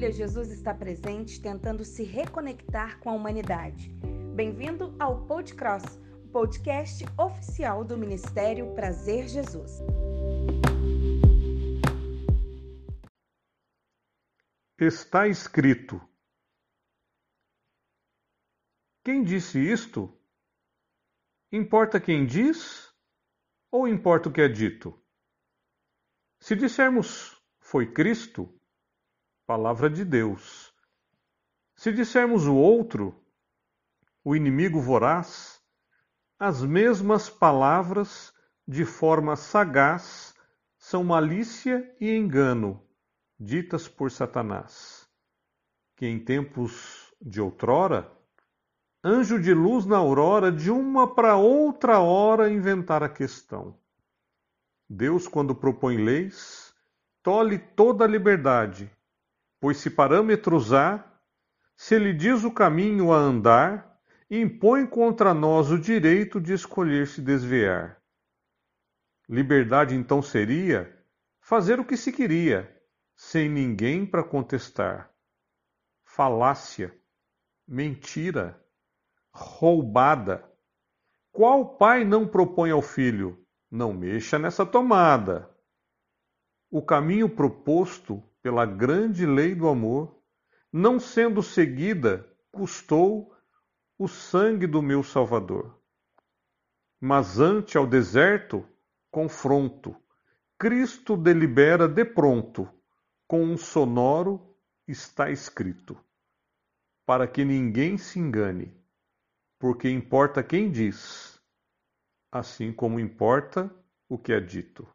dia, Jesus está presente tentando se reconectar com a humanidade. Bem-vindo ao Podcross, o podcast oficial do Ministério Prazer Jesus. Está escrito. Quem disse isto? Importa quem diz ou importa o que é dito? Se dissermos foi Cristo, palavra de Deus. Se dissermos o outro, o inimigo voraz, as mesmas palavras, de forma sagaz, são malícia e engano, ditas por Satanás, que em tempos de outrora, anjo de luz na aurora, de uma para outra hora inventar a questão. Deus, quando propõe leis, tolhe toda a liberdade, pois se parâmetros há, se ele diz o caminho a andar, impõe contra nós o direito de escolher se desviar. Liberdade então seria fazer o que se queria, sem ninguém para contestar. Falácia, mentira, roubada. Qual pai não propõe ao filho? Não mexa nessa tomada. O caminho proposto pela grande lei do amor, não sendo seguida, custou o sangue do meu Salvador. Mas ante ao deserto, confronto, Cristo delibera de pronto, com um sonoro está escrito, para que ninguém se engane, porque importa quem diz assim como importa o que é dito.